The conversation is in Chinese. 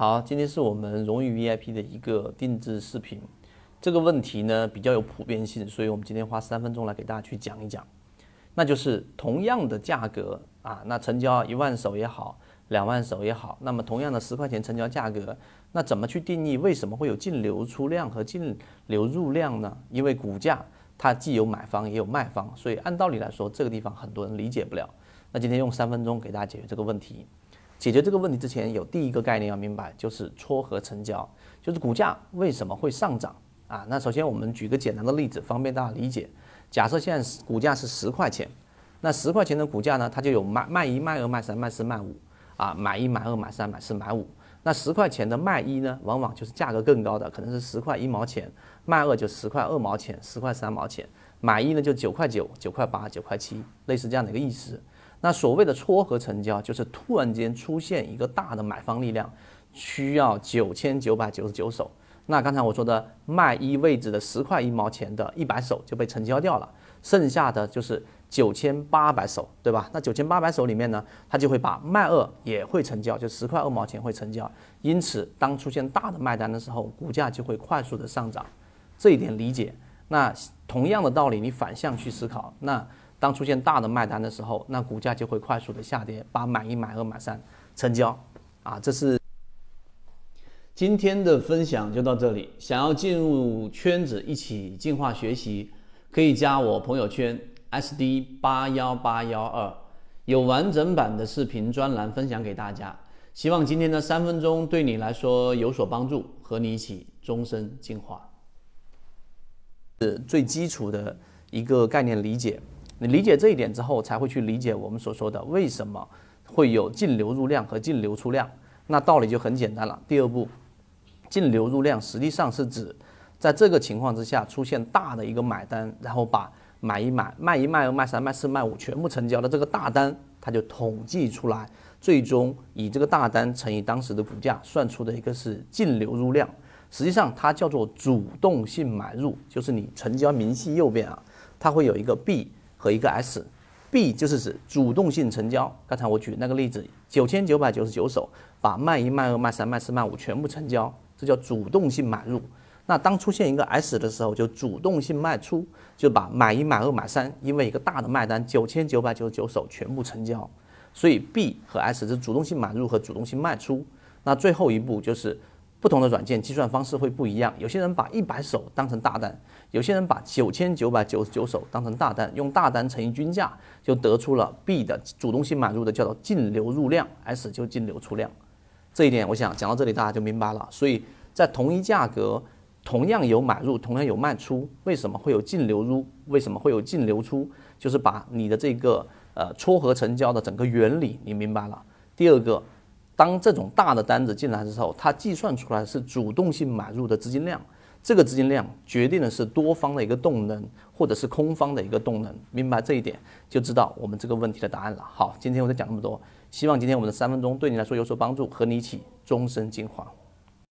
好，今天是我们荣誉 VIP 的一个定制视频。这个问题呢比较有普遍性，所以我们今天花三分钟来给大家去讲一讲。那就是同样的价格啊，那成交一万手也好，两万手也好，那么同样的十块钱成交价格，那怎么去定义为什么会有净流出量和净流入量呢？因为股价它既有买方也有卖方，所以按道理来说，这个地方很多人理解不了。那今天用三分钟给大家解决这个问题。解决这个问题之前，有第一个概念要明白，就是撮合成交，就是股价为什么会上涨啊？那首先我们举个简单的例子，方便大家理解。假设现在股价是十块钱，那十块钱的股价呢，它就有卖卖一、卖二、卖三、卖四、卖五啊，买一、买二、买三、买四、买五。那十块钱的卖一呢，往往就是价格更高的，可能是十块一毛钱，卖二就十块二毛钱，十块三毛钱，买一呢就九块九、九块八、九块七，类似这样的一个意思。那所谓的撮合成交，就是突然间出现一个大的买方力量，需要九千九百九十九手。那刚才我说的卖一位置的十块一毛钱的一百手就被成交掉了，剩下的就是九千八百手，对吧？那九千八百手里面呢，它就会把卖二也会成交，就十块二毛钱会成交。因此，当出现大的卖单的时候，股价就会快速的上涨。这一点理解。那同样的道理，你反向去思考，那。当出现大的卖单的时候，那股价就会快速的下跌，把买一、买二、买三成交。啊，这是今天的分享就到这里。想要进入圈子一起进化学习，可以加我朋友圈 SD 八幺八幺二，有完整版的视频专栏分享给大家。希望今天的三分钟对你来说有所帮助，和你一起终身进化。是最基础的一个概念理解。你理解这一点之后，才会去理解我们所说的为什么会有净流入量和净流出量。那道理就很简单了。第二步，净流入量实际上是指在这个情况之下出现大的一个买单，然后把买一买、卖一卖二、卖三卖四卖五全部成交的这个大单，它就统计出来，最终以这个大单乘以当时的股价算出的一个是净流入量。实际上它叫做主动性买入，就是你成交明细右边啊，它会有一个 B。和一个 S，B 就是指主动性成交。刚才我举那个例子，九千九百九十九手，把卖一、卖二、卖三、卖四、卖五全部成交，这叫主动性买入。那当出现一个 S 的时候，就主动性卖出，就把买一、买二、买三，因为一个大的卖单九千九百九十九手全部成交。所以 B 和 S 是主动性买入和主动性卖出。那最后一步就是。不同的软件计算方式会不一样，有些人把一百手当成大单，有些人把九千九百九十九手当成大单，用大单乘以均价，就得出了 B 的主动性买入的叫做净流入量，S 就净流出量。这一点我想讲到这里大家就明白了。所以在同一价格，同样有买入，同样有卖出，为什么会有净流入？为什么会有净流出？就是把你的这个呃撮合成交的整个原理你明白了。第二个。当这种大的单子进来的时候，它计算出来是主动性买入的资金量，这个资金量决定的是多方的一个动能，或者是空方的一个动能。明白这一点，就知道我们这个问题的答案了。好，今天我就讲那么多，希望今天我们的三分钟对你来说有所帮助，和你一起终身进化。